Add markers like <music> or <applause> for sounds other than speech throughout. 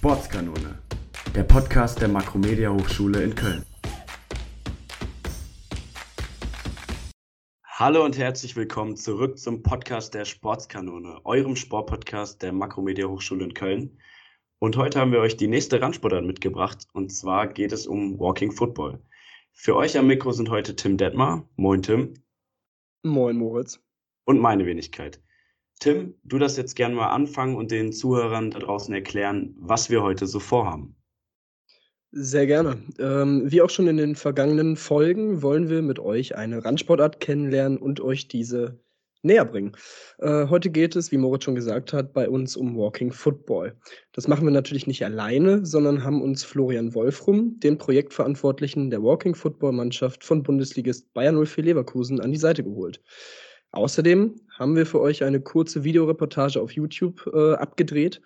Sportskanone, der Podcast der Makromedia Hochschule in Köln. Hallo und herzlich willkommen zurück zum Podcast der Sportskanone, eurem Sportpodcast der Makromedia Hochschule in Köln. Und heute haben wir euch die nächste Randsportart mitgebracht und zwar geht es um Walking Football. Für euch am Mikro sind heute Tim Detmar. Moin Tim. Moin Moritz. Und meine Wenigkeit. Tim, du darfst jetzt gerne mal anfangen und den Zuhörern da draußen erklären, was wir heute so vorhaben. Sehr gerne. Ähm, wie auch schon in den vergangenen Folgen wollen wir mit euch eine Randsportart kennenlernen und euch diese näher bringen. Äh, heute geht es, wie Moritz schon gesagt hat, bei uns um Walking Football. Das machen wir natürlich nicht alleine, sondern haben uns Florian Wolfrum, den Projektverantwortlichen der Walking Football Mannschaft von Bundesligist Bayern 04 Leverkusen, an die Seite geholt. Außerdem haben wir für euch eine kurze Videoreportage auf YouTube äh, abgedreht.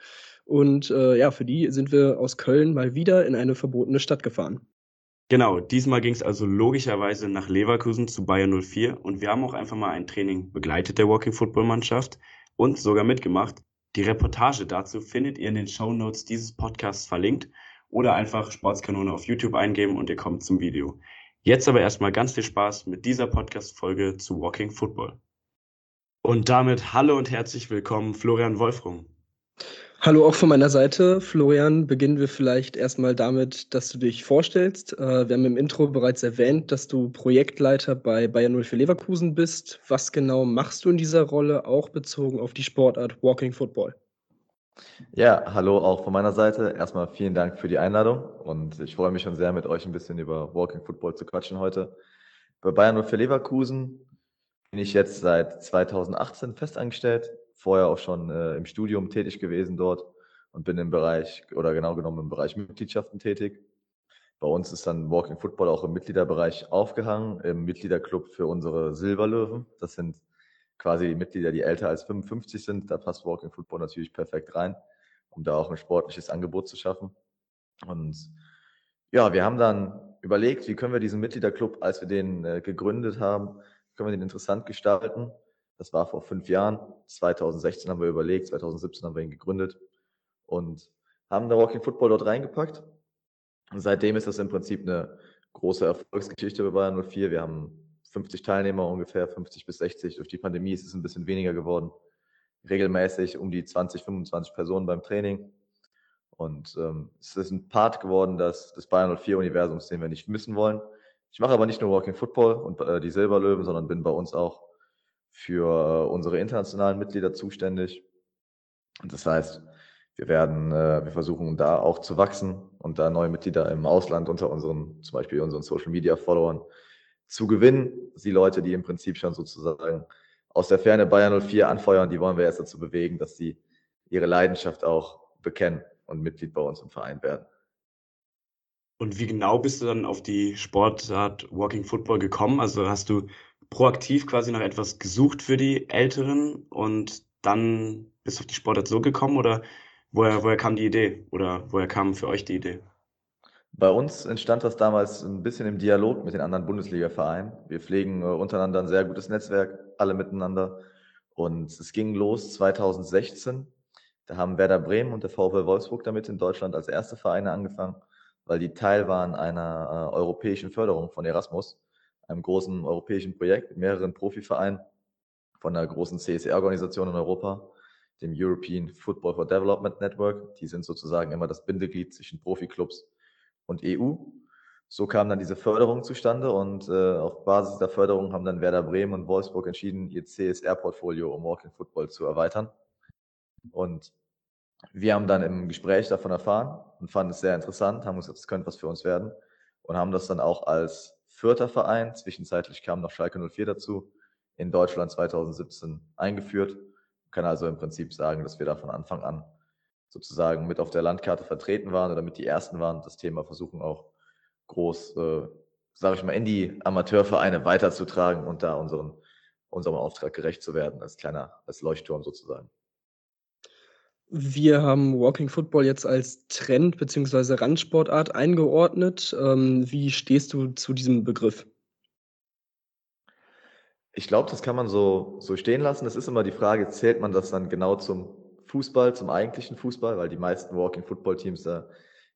Und äh, ja, für die sind wir aus Köln mal wieder in eine verbotene Stadt gefahren. Genau, diesmal ging es also logischerweise nach Leverkusen zu Bayern 04 und wir haben auch einfach mal ein Training begleitet der Walking Football Mannschaft und sogar mitgemacht. Die Reportage dazu findet ihr in den Show Notes dieses Podcasts verlinkt oder einfach Sportskanone auf YouTube eingeben und ihr kommt zum Video. Jetzt aber erstmal ganz viel Spaß mit dieser Podcast-Folge zu Walking Football. Und damit hallo und herzlich willkommen, Florian Wolfrum. Hallo auch von meiner Seite. Florian, beginnen wir vielleicht erstmal damit, dass du dich vorstellst. Äh, wir haben im Intro bereits erwähnt, dass du Projektleiter bei Bayern 04 Leverkusen bist. Was genau machst du in dieser Rolle, auch bezogen auf die Sportart Walking Football? Ja, hallo auch von meiner Seite. Erstmal vielen Dank für die Einladung und ich freue mich schon sehr, mit euch ein bisschen über Walking Football zu quatschen heute. Bei Bayern 04 Leverkusen bin ich jetzt seit 2018 festangestellt vorher auch schon äh, im Studium tätig gewesen dort und bin im Bereich oder genau genommen im Bereich Mitgliedschaften tätig. Bei uns ist dann Walking Football auch im Mitgliederbereich aufgehangen, im Mitgliederclub für unsere Silberlöwen. Das sind quasi die Mitglieder, die älter als 55 sind. Da passt Walking Football natürlich perfekt rein, um da auch ein sportliches Angebot zu schaffen. Und ja, wir haben dann überlegt, wie können wir diesen Mitgliederclub, als wir den äh, gegründet haben, können wir den interessant gestalten das war vor fünf Jahren. 2016 haben wir überlegt, 2017 haben wir ihn gegründet und haben der Walking Football dort reingepackt. Und seitdem ist das im Prinzip eine große Erfolgsgeschichte bei Bayern 04. Wir haben 50 Teilnehmer ungefähr, 50 bis 60. Durch die Pandemie ist es ein bisschen weniger geworden. Regelmäßig um die 20, 25 Personen beim Training. Und ähm, es ist ein Part geworden des, des Bayern 04-Universums, den wir nicht missen wollen. Ich mache aber nicht nur Walking Football und äh, die Silberlöwen, sondern bin bei uns auch für unsere internationalen Mitglieder zuständig. Und das heißt, wir werden, äh, wir versuchen da auch zu wachsen und da neue Mitglieder im Ausland unter unseren, zum Beispiel unseren Social Media Followern zu gewinnen. Die Leute, die im Prinzip schon sozusagen aus der Ferne Bayern 04 anfeuern, die wollen wir jetzt dazu bewegen, dass sie ihre Leidenschaft auch bekennen und Mitglied bei uns im Verein werden. Und wie genau bist du dann auf die Sportart Walking Football gekommen? Also hast du proaktiv quasi nach etwas gesucht für die Älteren und dann bist du auf die Sportart so gekommen oder woher, woher kam die Idee oder woher kam für euch die Idee? Bei uns entstand das damals ein bisschen im Dialog mit den anderen Bundesliga-Vereinen. Wir pflegen äh, untereinander ein sehr gutes Netzwerk, alle miteinander. Und es ging los 2016. Da haben Werder Bremen und der VfL Wolfsburg damit in Deutschland als erste Vereine angefangen, weil die Teil waren einer äh, europäischen Förderung von Erasmus einem großen europäischen Projekt mit mehreren Profivereinen von einer großen CSR-Organisation in Europa, dem European Football for Development Network. Die sind sozusagen immer das Bindeglied zwischen Profiklubs und EU. So kam dann diese Förderung zustande und äh, auf Basis der Förderung haben dann Werder Bremen und Wolfsburg entschieden, ihr CSR-Portfolio um Walking Football zu erweitern. Und wir haben dann im Gespräch davon erfahren und fanden es sehr interessant, haben gesagt, das könnte was für uns werden und haben das dann auch als vierter Verein. Zwischenzeitlich kam noch Schalke 04 dazu, in Deutschland 2017 eingeführt. Man kann also im Prinzip sagen, dass wir da von Anfang an sozusagen mit auf der Landkarte vertreten waren oder mit die ersten waren. Das Thema versuchen auch groß, äh, sage ich mal, in die Amateurvereine weiterzutragen und da unseren, unserem Auftrag gerecht zu werden, als kleiner, als Leuchtturm sozusagen. Wir haben Walking Football jetzt als Trend bzw. Randsportart eingeordnet. Ähm, wie stehst du zu diesem Begriff? Ich glaube, das kann man so, so stehen lassen. Es ist immer die Frage, zählt man das dann genau zum Fußball, zum eigentlichen Fußball, weil die meisten Walking Football Teams da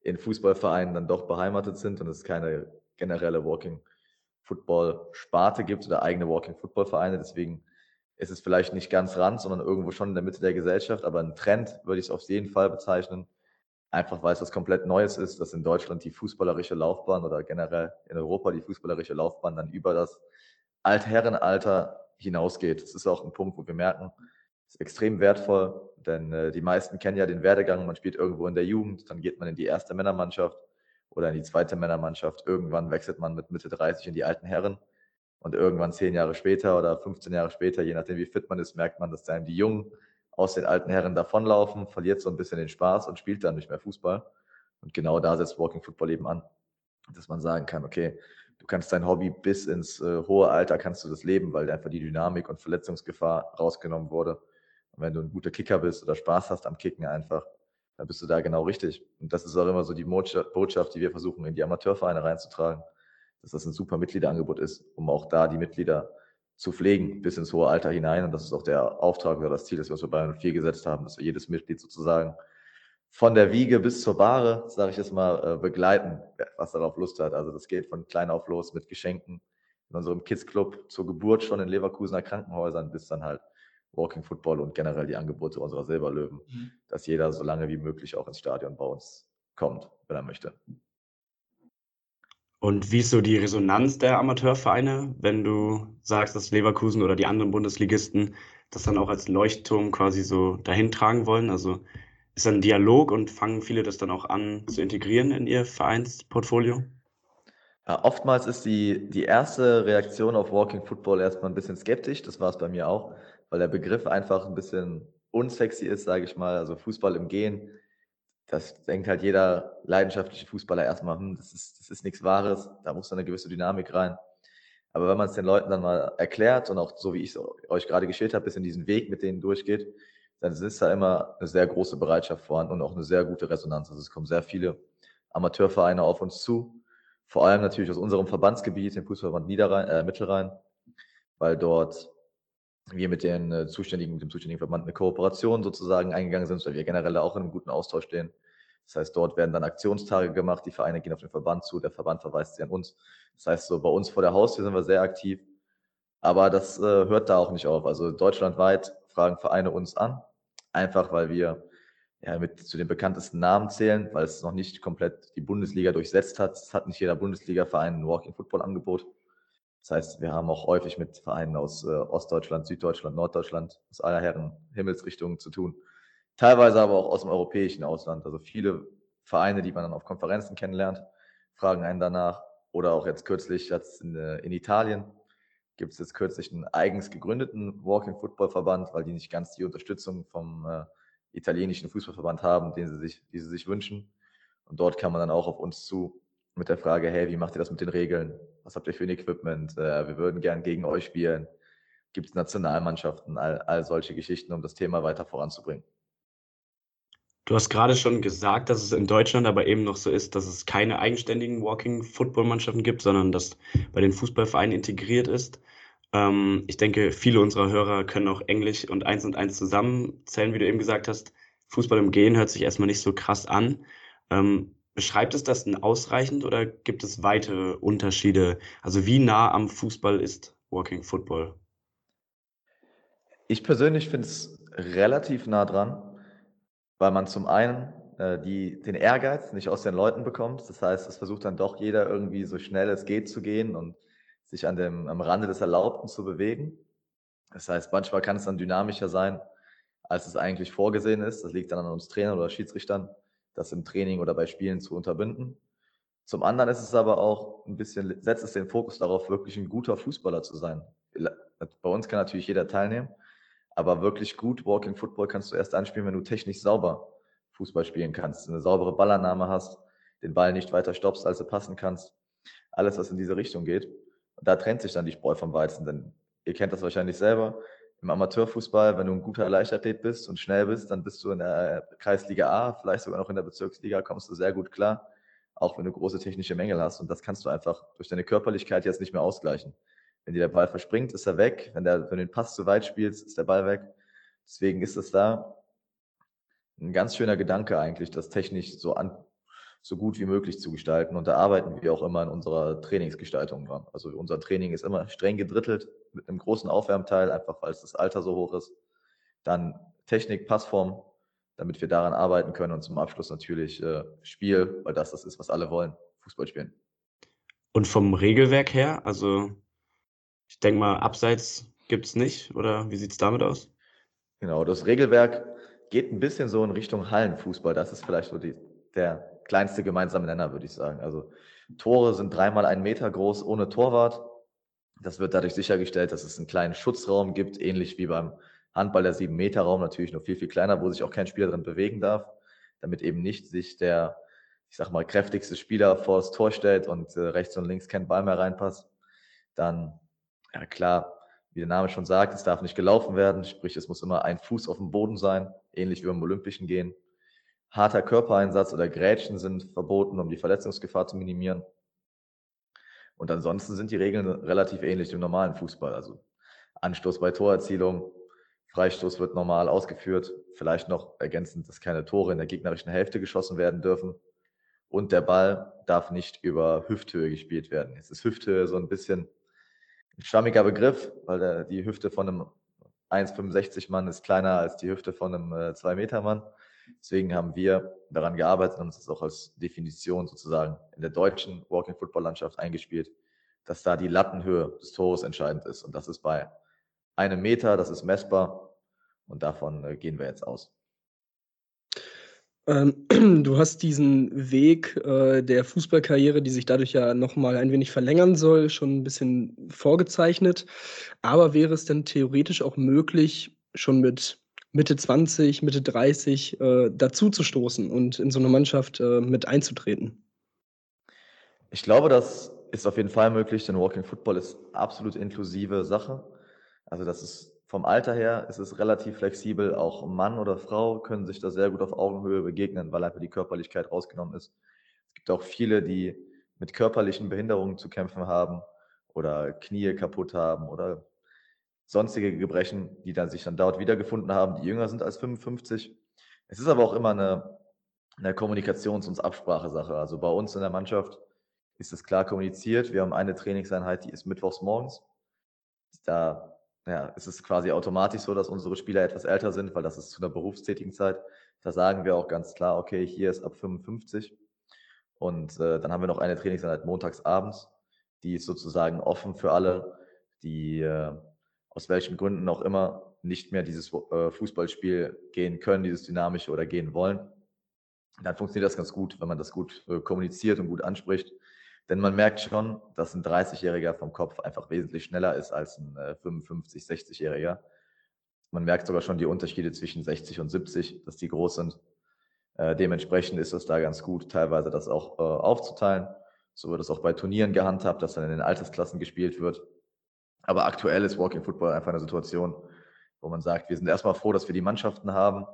in Fußballvereinen dann doch beheimatet sind und es keine generelle Walking Football Sparte gibt oder eigene Walking Football Vereine. Deswegen ist es vielleicht nicht ganz ran, sondern irgendwo schon in der Mitte der Gesellschaft. Aber ein Trend würde ich es auf jeden Fall bezeichnen. Einfach weil es was komplett Neues ist, dass in Deutschland die fußballerische Laufbahn oder generell in Europa die fußballerische Laufbahn dann über das Altherrenalter hinausgeht. Das ist auch ein Punkt, wo wir merken, ist extrem wertvoll, denn äh, die meisten kennen ja den Werdegang. Man spielt irgendwo in der Jugend, dann geht man in die erste Männermannschaft oder in die zweite Männermannschaft. Irgendwann wechselt man mit Mitte 30 in die alten Herren. Und irgendwann zehn Jahre später oder 15 Jahre später, je nachdem wie fit man ist, merkt man, dass einem die Jungen aus den alten Herren davonlaufen, verliert so ein bisschen den Spaß und spielt dann nicht mehr Fußball. Und genau da setzt Walking Football eben an, dass man sagen kann, okay, du kannst dein Hobby bis ins äh, hohe Alter kannst du das leben, weil einfach die Dynamik und Verletzungsgefahr rausgenommen wurde. Und wenn du ein guter Kicker bist oder Spaß hast am Kicken einfach, dann bist du da genau richtig. Und das ist auch immer so die Botschaft, die wir versuchen, in die Amateurvereine reinzutragen, dass das ein super Mitgliederangebot ist, um auch da die Mitglieder zu pflegen bis ins hohe Alter hinein. Und das ist auch der Auftrag oder das Ziel, das wir uns bei Bayern 4 gesetzt haben, dass wir jedes Mitglied sozusagen von der Wiege bis zur Bahre, sage ich jetzt mal, äh, begleiten, was darauf Lust hat. Also das geht von klein auf los mit Geschenken in unserem Kids Club zur Geburt schon in Leverkusener Krankenhäusern bis dann halt Walking Football und generell die Angebote unserer Silberlöwen, mhm. dass jeder so lange wie möglich auch ins Stadion bei uns kommt, wenn er möchte. Und wie ist so die Resonanz der Amateurvereine, wenn du sagst, dass Leverkusen oder die anderen Bundesligisten das dann auch als Leuchtturm quasi so dahin tragen wollen? Also ist ein Dialog und fangen viele das dann auch an zu integrieren in ihr Vereinsportfolio? Ja, oftmals ist die, die erste Reaktion auf Walking Football erstmal ein bisschen skeptisch. Das war es bei mir auch, weil der Begriff einfach ein bisschen unsexy ist, sage ich mal. Also Fußball im Gehen das denkt halt jeder leidenschaftliche Fußballer erstmal, hm, das ist, das ist nichts Wahres, da muss dann eine gewisse Dynamik rein. Aber wenn man es den Leuten dann mal erklärt und auch so wie ich es euch gerade geschildert habe, bis in diesen Weg mit denen durchgeht, dann ist da immer eine sehr große Bereitschaft vorhanden und auch eine sehr gute Resonanz. Also es kommen sehr viele Amateurvereine auf uns zu, vor allem natürlich aus unserem Verbandsgebiet, dem Fußballverband Niederrhein, äh, Mittelrhein, weil dort wir mit den äh, zuständigen, mit dem zuständigen Verband eine Kooperation sozusagen eingegangen sind, weil wir generell auch in einem guten Austausch stehen. Das heißt, dort werden dann Aktionstage gemacht, die Vereine gehen auf den Verband zu, der Verband verweist sie an uns. Das heißt, so bei uns vor der Haustür sind wir sehr aktiv. Aber das äh, hört da auch nicht auf. Also deutschlandweit fragen Vereine uns an, einfach weil wir ja, mit zu den bekanntesten Namen zählen, weil es noch nicht komplett die Bundesliga durchsetzt hat. Es hat nicht jeder Bundesliga-Verein ein Walking-Football-Angebot. Das heißt, wir haben auch häufig mit Vereinen aus äh, Ostdeutschland, Süddeutschland, Norddeutschland, aus aller Herren Himmelsrichtungen zu tun. Teilweise aber auch aus dem europäischen Ausland. Also viele Vereine, die man dann auf Konferenzen kennenlernt, fragen einen danach. Oder auch jetzt kürzlich jetzt in, äh, in Italien gibt es jetzt kürzlich einen eigens gegründeten Walking Football Verband, weil die nicht ganz die Unterstützung vom äh, italienischen Fußballverband haben, den sie sich, die sie sich wünschen. Und dort kann man dann auch auf uns zu mit der Frage, hey, wie macht ihr das mit den Regeln? Was habt ihr für ein Equipment? Äh, wir würden gern gegen euch spielen. Gibt es Nationalmannschaften? All, all solche Geschichten, um das Thema weiter voranzubringen. Du hast gerade schon gesagt, dass es in Deutschland aber eben noch so ist, dass es keine eigenständigen Walking-Football-Mannschaften gibt, sondern dass bei den Fußballvereinen integriert ist. Ähm, ich denke, viele unserer Hörer können auch Englisch und eins und eins zusammenzählen, wie du eben gesagt hast. Fußball im Gehen hört sich erstmal nicht so krass an. Ähm, Beschreibt es das denn ausreichend oder gibt es weitere Unterschiede? Also wie nah am Fußball ist Walking Football? Ich persönlich finde es relativ nah dran, weil man zum einen äh, die, den Ehrgeiz nicht aus den Leuten bekommt. Das heißt, es versucht dann doch jeder irgendwie so schnell es geht zu gehen und sich an dem, am Rande des Erlaubten zu bewegen. Das heißt, manchmal kann es dann dynamischer sein, als es eigentlich vorgesehen ist. Das liegt dann an uns Trainern oder Schiedsrichtern das im Training oder bei Spielen zu unterbinden. Zum anderen ist es aber auch ein bisschen, setzt es den Fokus darauf, wirklich ein guter Fußballer zu sein. Bei uns kann natürlich jeder teilnehmen, aber wirklich gut Walking Football kannst du erst anspielen, wenn du technisch sauber Fußball spielen kannst, eine saubere Ballannahme hast, den Ball nicht weiter stoppst, als du passen kannst. Alles, was in diese Richtung geht. Und da trennt sich dann die Spreu vom Weizen, denn ihr kennt das wahrscheinlich selber im Amateurfußball, wenn du ein guter Leichtathlet bist und schnell bist, dann bist du in der Kreisliga A, vielleicht sogar noch in der Bezirksliga, kommst du sehr gut klar, auch wenn du große technische Mängel hast. Und das kannst du einfach durch deine Körperlichkeit jetzt nicht mehr ausgleichen. Wenn dir der Ball verspringt, ist er weg. Wenn, der, wenn du den Pass zu weit spielst, ist der Ball weg. Deswegen ist es da ein ganz schöner Gedanke eigentlich, das technisch so, an, so gut wie möglich zu gestalten. Und da arbeiten wir auch immer in unserer Trainingsgestaltung dran. Also unser Training ist immer streng gedrittelt mit einem großen Aufwärmteil, einfach weil es das Alter so hoch ist. Dann Technik, Passform, damit wir daran arbeiten können und zum Abschluss natürlich äh, Spiel, weil das das ist, was alle wollen, Fußball spielen. Und vom Regelwerk her, also ich denke mal, Abseits gibt es nicht, oder wie sieht es damit aus? Genau, das Regelwerk geht ein bisschen so in Richtung Hallenfußball. Das ist vielleicht so die, der kleinste gemeinsame Nenner, würde ich sagen. Also Tore sind dreimal einen Meter groß ohne Torwart. Das wird dadurch sichergestellt, dass es einen kleinen Schutzraum gibt, ähnlich wie beim Handball der 7-Meter-Raum, natürlich noch viel, viel kleiner, wo sich auch kein Spieler drin bewegen darf, damit eben nicht sich der, ich sag mal, kräftigste Spieler vor das Tor stellt und äh, rechts und links kein Ball mehr reinpasst. Dann, ja klar, wie der Name schon sagt, es darf nicht gelaufen werden, sprich, es muss immer ein Fuß auf dem Boden sein, ähnlich wie beim Olympischen gehen. Harter Körpereinsatz oder Grätschen sind verboten, um die Verletzungsgefahr zu minimieren. Und ansonsten sind die Regeln relativ ähnlich dem normalen Fußball. Also Anstoß bei Torerzielung, Freistoß wird normal ausgeführt. Vielleicht noch ergänzend, dass keine Tore in der gegnerischen Hälfte geschossen werden dürfen. Und der Ball darf nicht über Hüfthöhe gespielt werden. Jetzt ist Hüfthöhe so ein bisschen ein schwammiger Begriff, weil der, die Hüfte von einem 1,65 Mann ist kleiner als die Hüfte von einem äh, 2 Meter Mann. Deswegen haben wir daran gearbeitet und uns das auch als Definition sozusagen in der deutschen Walking Football Landschaft eingespielt, dass da die Lattenhöhe des Tores entscheidend ist. Und das ist bei einem Meter, das ist messbar. Und davon äh, gehen wir jetzt aus. Ähm, <clears throat> du hast diesen Weg äh, der Fußballkarriere, die sich dadurch ja nochmal ein wenig verlängern soll, schon ein bisschen vorgezeichnet. Aber wäre es denn theoretisch auch möglich, schon mit Mitte 20, Mitte 30 äh, dazu zu stoßen und in so eine Mannschaft äh, mit einzutreten? Ich glaube, das ist auf jeden Fall möglich, denn Walking Football ist absolut inklusive Sache. Also das ist vom Alter her ist es relativ flexibel. Auch Mann oder Frau können sich da sehr gut auf Augenhöhe begegnen, weil einfach die Körperlichkeit rausgenommen ist. Es gibt auch viele, die mit körperlichen Behinderungen zu kämpfen haben oder Knie kaputt haben oder sonstige Gebrechen, die dann sich dann dort wiedergefunden haben, die jünger sind als 55. Es ist aber auch immer eine, eine Kommunikations- und Absprachesache. Also bei uns in der Mannschaft ist es klar kommuniziert. Wir haben eine Trainingseinheit, die ist mittwochs morgens. Da ja, ist es quasi automatisch so, dass unsere Spieler etwas älter sind, weil das ist zu einer berufstätigen Zeit. Da sagen wir auch ganz klar, okay, hier ist ab 55. Und äh, dann haben wir noch eine Trainingseinheit montags abends. Die ist sozusagen offen für alle, die äh, aus welchen Gründen auch immer nicht mehr dieses äh, Fußballspiel gehen können, dieses dynamische oder gehen wollen. Dann funktioniert das ganz gut, wenn man das gut äh, kommuniziert und gut anspricht. Denn man merkt schon, dass ein 30-Jähriger vom Kopf einfach wesentlich schneller ist als ein äh, 55, 60-Jähriger. Man merkt sogar schon die Unterschiede zwischen 60 und 70, dass die groß sind. Äh, dementsprechend ist es da ganz gut, teilweise das auch äh, aufzuteilen. So wird es auch bei Turnieren gehandhabt, dass dann in den Altersklassen gespielt wird. Aber aktuell ist Walking Football einfach eine Situation, wo man sagt, wir sind erstmal froh, dass wir die Mannschaften haben,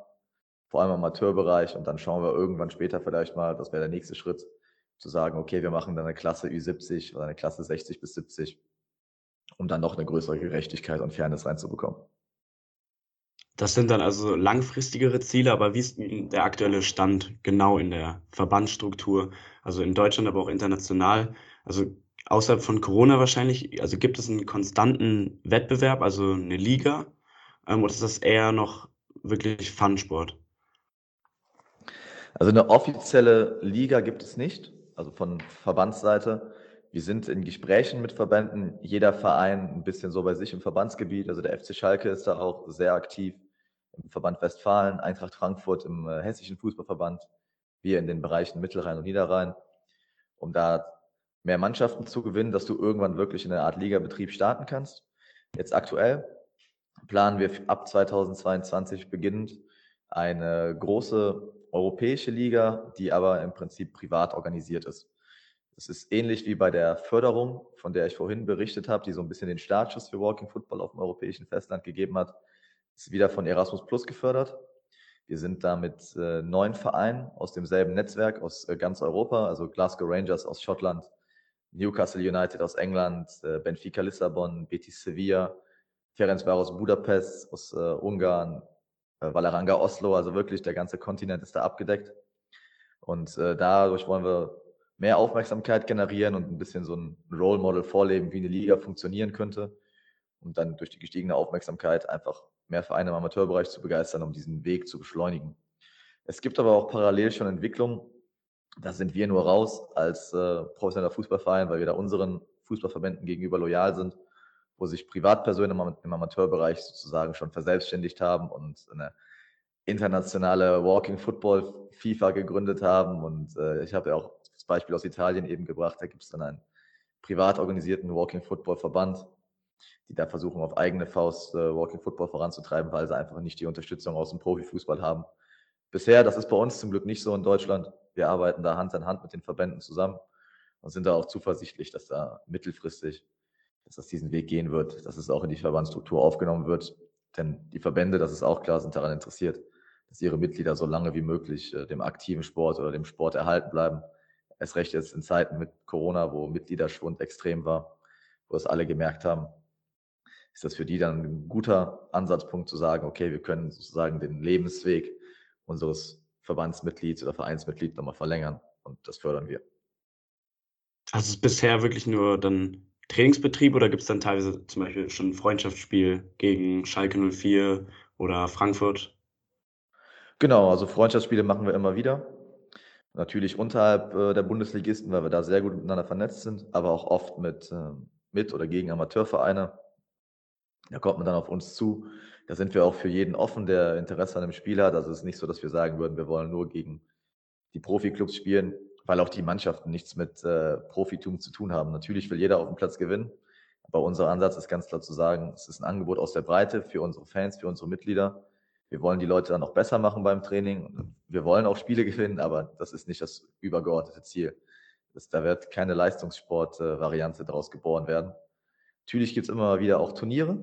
vor allem im Amateurbereich, und dann schauen wir irgendwann später vielleicht mal, das wäre der nächste Schritt, zu sagen, okay, wir machen dann eine Klasse Ü70 oder eine Klasse 60 bis 70, um dann noch eine größere Gerechtigkeit und Fairness reinzubekommen. Das sind dann also langfristigere Ziele, aber wie ist der aktuelle Stand genau in der Verbandsstruktur, also in Deutschland, aber auch international? Also außerhalb von Corona wahrscheinlich, also gibt es einen konstanten Wettbewerb, also eine Liga, ähm, oder ist das eher noch wirklich Fun-Sport? Also eine offizielle Liga gibt es nicht also von Verbandsseite. Wir sind in Gesprächen mit Verbänden, jeder Verein ein bisschen so bei sich im Verbandsgebiet. Also der FC Schalke ist da auch sehr aktiv im Verband Westfalen, Eintracht Frankfurt im äh, hessischen Fußballverband, wir in den Bereichen Mittelrhein und Niederrhein, um da mehr Mannschaften zu gewinnen, dass du irgendwann wirklich in einer Art Ligabetrieb starten kannst. Jetzt aktuell planen wir ab 2022 beginnend eine große europäische Liga, die aber im Prinzip privat organisiert ist. Es ist ähnlich wie bei der Förderung, von der ich vorhin berichtet habe, die so ein bisschen den Startschuss für Walking Football auf dem europäischen Festland gegeben hat. Ist wieder von Erasmus Plus gefördert. Wir sind da mit äh, neun Vereinen aus demselben Netzwerk aus äh, ganz Europa, also Glasgow Rangers aus Schottland, Newcastle United aus England, äh, Benfica Lissabon, Betis Sevilla, Ferencváros Budapest aus äh, Ungarn, äh, Valeranga Oslo, also wirklich der ganze Kontinent ist da abgedeckt. Und äh, dadurch wollen wir mehr Aufmerksamkeit generieren und ein bisschen so ein Role Model vorleben, wie eine Liga funktionieren könnte. Und dann durch die gestiegene Aufmerksamkeit einfach mehr Vereine im Amateurbereich zu begeistern, um diesen Weg zu beschleunigen. Es gibt aber auch parallel schon Entwicklungen. Da sind wir nur raus als äh, professioneller Fußballverein, weil wir da unseren Fußballverbänden gegenüber loyal sind, wo sich Privatpersonen im, Amateurbereich sozusagen schon verselbstständigt haben und eine internationale Walking Football FIFA gegründet haben. Und äh, ich habe ja auch das Beispiel aus Italien eben gebracht. Da gibt es dann einen privat organisierten Walking Football Verband, die da versuchen, auf eigene Faust äh, Walking Football voranzutreiben, weil sie einfach nicht die Unterstützung aus dem Profifußball haben. Bisher, das ist bei uns zum Glück nicht so in Deutschland. Wir arbeiten da Hand in Hand mit den Verbänden zusammen und sind da auch zuversichtlich, dass da mittelfristig, dass das diesen Weg gehen wird, dass es auch in die Verbandsstruktur aufgenommen wird. Denn die Verbände, das ist auch klar, sind daran interessiert, dass ihre Mitglieder so lange wie möglich äh, dem aktiven Sport oder dem Sport erhalten bleiben. Erst recht jetzt in Zeiten mit Corona, wo Mitgliederschwund extrem war, wo es alle gemerkt haben, ist das für die dann ein guter Ansatzpunkt zu sagen, okay, wir können sozusagen den Lebensweg unseres Verbandsmitglieds oder Vereinsmitglieds nochmal verlängern und das fördern wir. Also ist bisher wirklich nur dann Trainingsbetrieb oder gibt es dann teilweise zum Beispiel schon ein Freundschaftsspiel gegen Schalke 04 oder Frankfurt? Genau, also Freundschaftsspiele machen wir immer wieder. Natürlich unterhalb äh, der Bundesligisten, weil wir da sehr gut miteinander vernetzt sind, aber auch oft mit, äh, mit oder gegen Amateurvereine. Da kommt man dann auf uns zu. Da sind wir auch für jeden offen, der Interesse an dem Spiel hat. Also es ist nicht so, dass wir sagen würden, wir wollen nur gegen die Profiklubs spielen, weil auch die Mannschaften nichts mit äh, Profitum zu tun haben. Natürlich will jeder auf dem Platz gewinnen, aber unser Ansatz ist ganz klar zu sagen, es ist ein Angebot aus der Breite für unsere Fans, für unsere Mitglieder. Wir wollen die Leute dann noch besser machen beim Training. Wir wollen auch Spiele gewinnen, aber das ist nicht das übergeordnete Ziel. Das, da wird keine Leistungssport-Variante äh, daraus geboren werden. Natürlich gibt es immer wieder auch Turniere,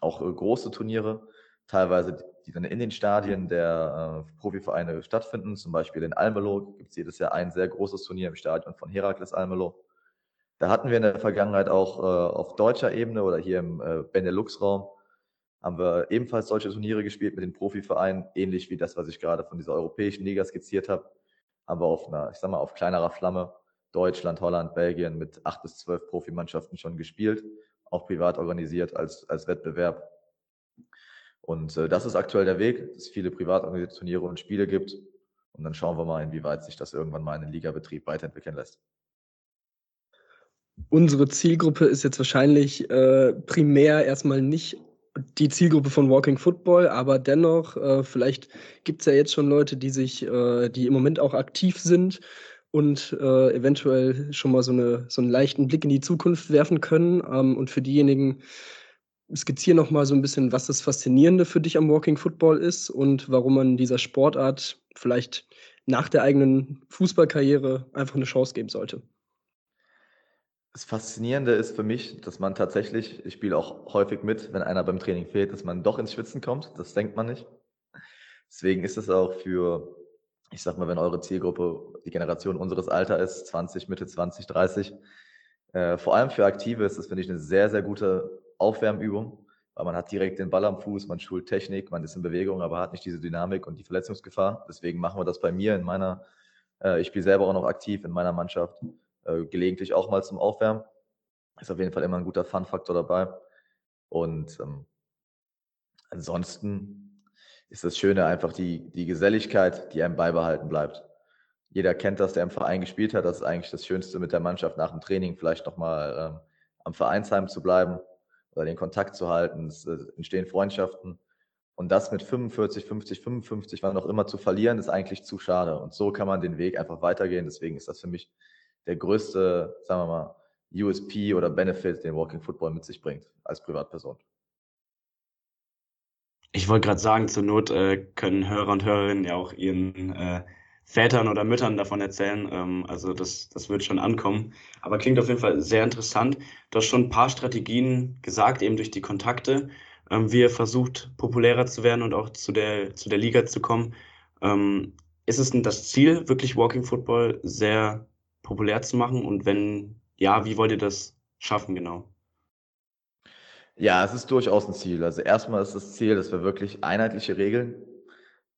auch äh, große Turniere, teilweise die dann in den Stadien der äh, Profivereine stattfinden. Zum Beispiel in Almelo gibt es jedes Jahr ein sehr großes Turnier im Stadion von Herakles Almelo. Da hatten wir in der Vergangenheit auch äh, auf deutscher Ebene oder hier im äh, Benelux-Raum haben wir ebenfalls solche Turniere gespielt mit den Profivereinen, ähnlich wie das, was ich gerade von dieser europäischen Liga skizziert habe. Aber auf einer, ich sag mal, auf kleinerer Flamme. Deutschland, Holland, Belgien mit acht bis zwölf Profimannschaften schon gespielt, auch privat organisiert als, als Wettbewerb. Und äh, das ist aktuell der Weg, dass es viele privat organisierte Turniere und Spiele gibt. Und dann schauen wir mal, inwieweit sich das irgendwann mal in den Ligabetrieb weiterentwickeln lässt. Unsere Zielgruppe ist jetzt wahrscheinlich äh, primär erstmal nicht die Zielgruppe von Walking Football, aber dennoch, äh, vielleicht gibt es ja jetzt schon Leute, die sich, äh, die im Moment auch aktiv sind und äh, eventuell schon mal so, eine, so einen leichten Blick in die Zukunft werfen können. Ähm, und für diejenigen, skizziere noch mal so ein bisschen, was das Faszinierende für dich am Walking Football ist und warum man dieser Sportart vielleicht nach der eigenen Fußballkarriere einfach eine Chance geben sollte. Das Faszinierende ist für mich, dass man tatsächlich, ich spiele auch häufig mit, wenn einer beim Training fehlt, dass man doch ins Schwitzen kommt. Das denkt man nicht. Deswegen ist es auch für, ich sag mal, wenn eure Zielgruppe die Generation unseres Alters ist, 20, Mitte 20, 30, äh, vor allem für Aktive ist das, finde ich, eine sehr, sehr gute Aufwärmübung, weil man hat direkt den Ball am Fuß, man schult Technik, man ist in Bewegung, aber hat nicht diese Dynamik und die Verletzungsgefahr. Deswegen machen wir das bei mir in meiner, äh, ich spiele selber auch noch aktiv in meiner Mannschaft äh, gelegentlich auch mal zum Aufwärmen. Ist auf jeden Fall immer ein guter Fun-Faktor dabei. Und ähm, ansonsten ist das Schöne einfach die, die Geselligkeit, die einem beibehalten bleibt. Jeder kennt das, der im Verein gespielt hat. Das ist eigentlich das Schönste mit der Mannschaft nach dem Training, vielleicht nochmal ähm, am Vereinsheim zu bleiben oder den Kontakt zu halten. Es äh, entstehen Freundschaften. Und das mit 45, 50, 55, wann auch immer zu verlieren, ist eigentlich zu schade. Und so kann man den Weg einfach weitergehen. Deswegen ist das für mich der größte, sagen wir mal, USP oder Benefit, den Walking Football mit sich bringt als Privatperson. Ich wollte gerade sagen, zur Not äh, können Hörer und Hörerinnen ja auch ihren äh, Vätern oder Müttern davon erzählen. Ähm, also das, das wird schon ankommen. Aber klingt auf jeden Fall sehr interessant. Du hast schon ein paar Strategien gesagt, eben durch die Kontakte, ähm, wie ihr versucht, populärer zu werden und auch zu der, zu der Liga zu kommen. Ähm, ist es denn das Ziel, wirklich Walking Football sehr populär zu machen? Und wenn ja, wie wollt ihr das schaffen genau? Ja, es ist durchaus ein Ziel. Also erstmal ist das Ziel, dass wir wirklich einheitliche Regeln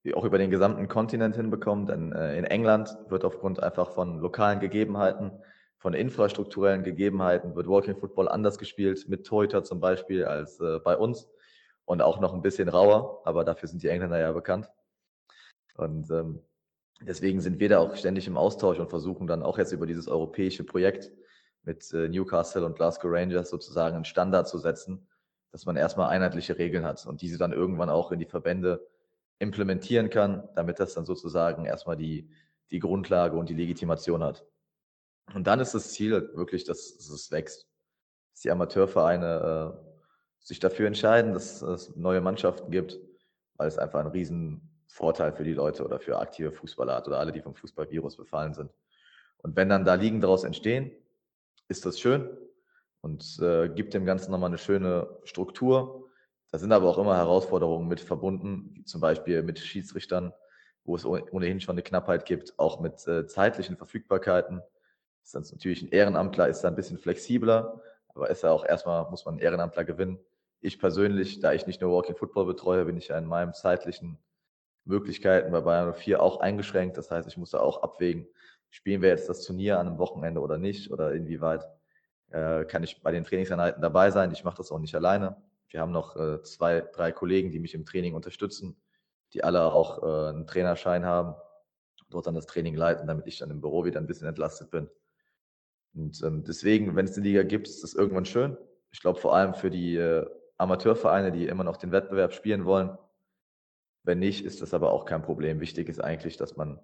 wie auch über den gesamten Kontinent hinbekommen. Denn äh, in England wird aufgrund einfach von lokalen Gegebenheiten, von infrastrukturellen Gegebenheiten, wird Walking Football anders gespielt, mit Torhüter zum Beispiel, als äh, bei uns. Und auch noch ein bisschen rauer, aber dafür sind die Engländer ja bekannt. Und ähm, deswegen sind wir da auch ständig im Austausch und versuchen dann auch jetzt über dieses europäische Projekt mit äh, Newcastle und Glasgow Rangers sozusagen einen Standard zu setzen, dass man erstmal einheitliche Regeln hat und diese dann irgendwann auch in die Verbände implementieren kann, damit das dann sozusagen erstmal die, die Grundlage und die Legitimation hat. Und dann ist das Ziel wirklich, dass, dass es wächst. Dass die Amateurvereine äh, sich dafür entscheiden, dass es neue Mannschaften gibt, weil es einfach ein Riesenvorteil für die Leute oder für aktive Fußballer hat oder alle, die vom Fußballvirus befallen sind. Und wenn dann da Ligen daraus entstehen, ist das schön und äh, gibt dem Ganzen nochmal eine schöne Struktur. Da sind aber auch immer Herausforderungen mit verbunden, wie zum Beispiel mit Schiedsrichtern, wo es ohnehin schon eine Knappheit gibt, auch mit äh, zeitlichen Verfügbarkeiten. Ist dann natürlich ein Ehrenamtler, ist da ein bisschen flexibler, aber ist ja auch erstmal, muss man einen Ehrenamtler gewinnen. Ich persönlich, da ich nicht nur Walking Football betreue, bin ich ja in meinen zeitlichen Möglichkeiten bei Bayern 04 auch eingeschränkt. Das heißt, ich muss da auch abwägen, spielen wir jetzt das Turnier an einem Wochenende oder nicht oder inwieweit äh, kann ich bei den Trainingseinheiten dabei sein. Ich mache das auch nicht alleine. Wir haben noch äh, zwei, drei Kollegen, die mich im Training unterstützen, die alle auch äh, einen Trainerschein haben, dort dann das Training leiten, damit ich dann im Büro wieder ein bisschen entlastet bin. Und ähm, deswegen, wenn es eine Liga gibt, ist das irgendwann schön. Ich glaube vor allem für die äh, Amateurvereine, die immer noch den Wettbewerb spielen wollen. Wenn nicht, ist das aber auch kein Problem. Wichtig ist eigentlich, dass man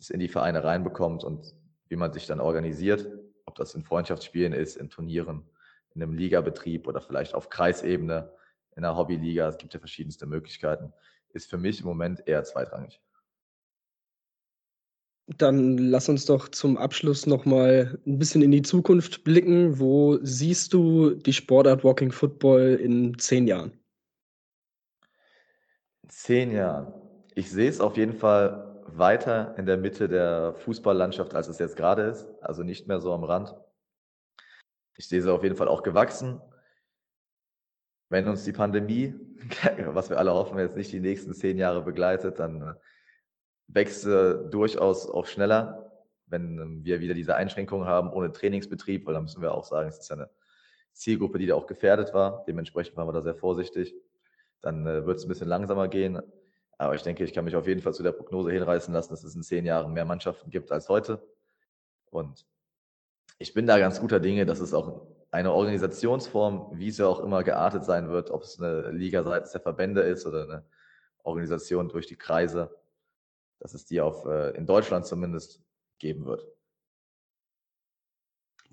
das in die Vereine reinbekommt und wie man sich dann organisiert, ob das in Freundschaftsspielen ist, in Turnieren, in einem Ligabetrieb oder vielleicht auf Kreisebene, in einer Hobbyliga. Es gibt ja verschiedenste Möglichkeiten. Ist für mich im Moment eher zweitrangig. Dann lass uns doch zum Abschluss nochmal ein bisschen in die Zukunft blicken. Wo siehst du die Sportart Walking Football in zehn Jahren? In zehn Jahren. Ich sehe es auf jeden Fall weiter in der Mitte der Fußballlandschaft, als es jetzt gerade ist. Also nicht mehr so am Rand. Ich sehe sie auf jeden Fall auch gewachsen. Wenn uns die Pandemie, <laughs> was wir alle hoffen, jetzt nicht die nächsten zehn Jahre begleitet, dann äh, wächst sie durchaus auch schneller, wenn ähm, wir wieder diese Einschränkungen haben ohne Trainingsbetrieb, weil da müssen wir auch sagen, es ist ja eine Zielgruppe, die da auch gefährdet war. Dementsprechend waren wir da sehr vorsichtig. Dann äh, wird es ein bisschen langsamer gehen. Aber ich denke, ich kann mich auf jeden Fall zu der Prognose hinreißen lassen, dass es in zehn Jahren mehr Mannschaften gibt als heute. Und ich bin da ganz guter Dinge, dass es auch eine Organisationsform, wie sie auch immer geartet sein wird, ob es eine Liga seitens der Verbände ist oder eine Organisation durch die Kreise, dass es die auf, äh, in Deutschland zumindest geben wird.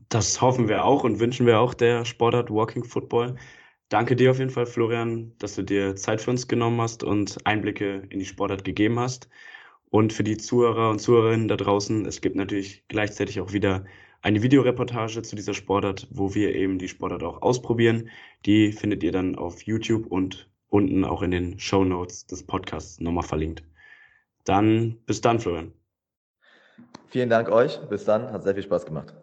Das hoffen wir auch und wünschen wir auch der Sportart Walking Football. Danke dir auf jeden Fall, Florian, dass du dir Zeit für uns genommen hast und Einblicke in die Sportart gegeben hast. Und für die Zuhörer und Zuhörerinnen da draußen, es gibt natürlich gleichzeitig auch wieder eine Videoreportage zu dieser Sportart, wo wir eben die Sportart auch ausprobieren. Die findet ihr dann auf YouTube und unten auch in den Show Notes des Podcasts nochmal verlinkt. Dann bis dann, Florian. Vielen Dank euch. Bis dann. Hat sehr viel Spaß gemacht.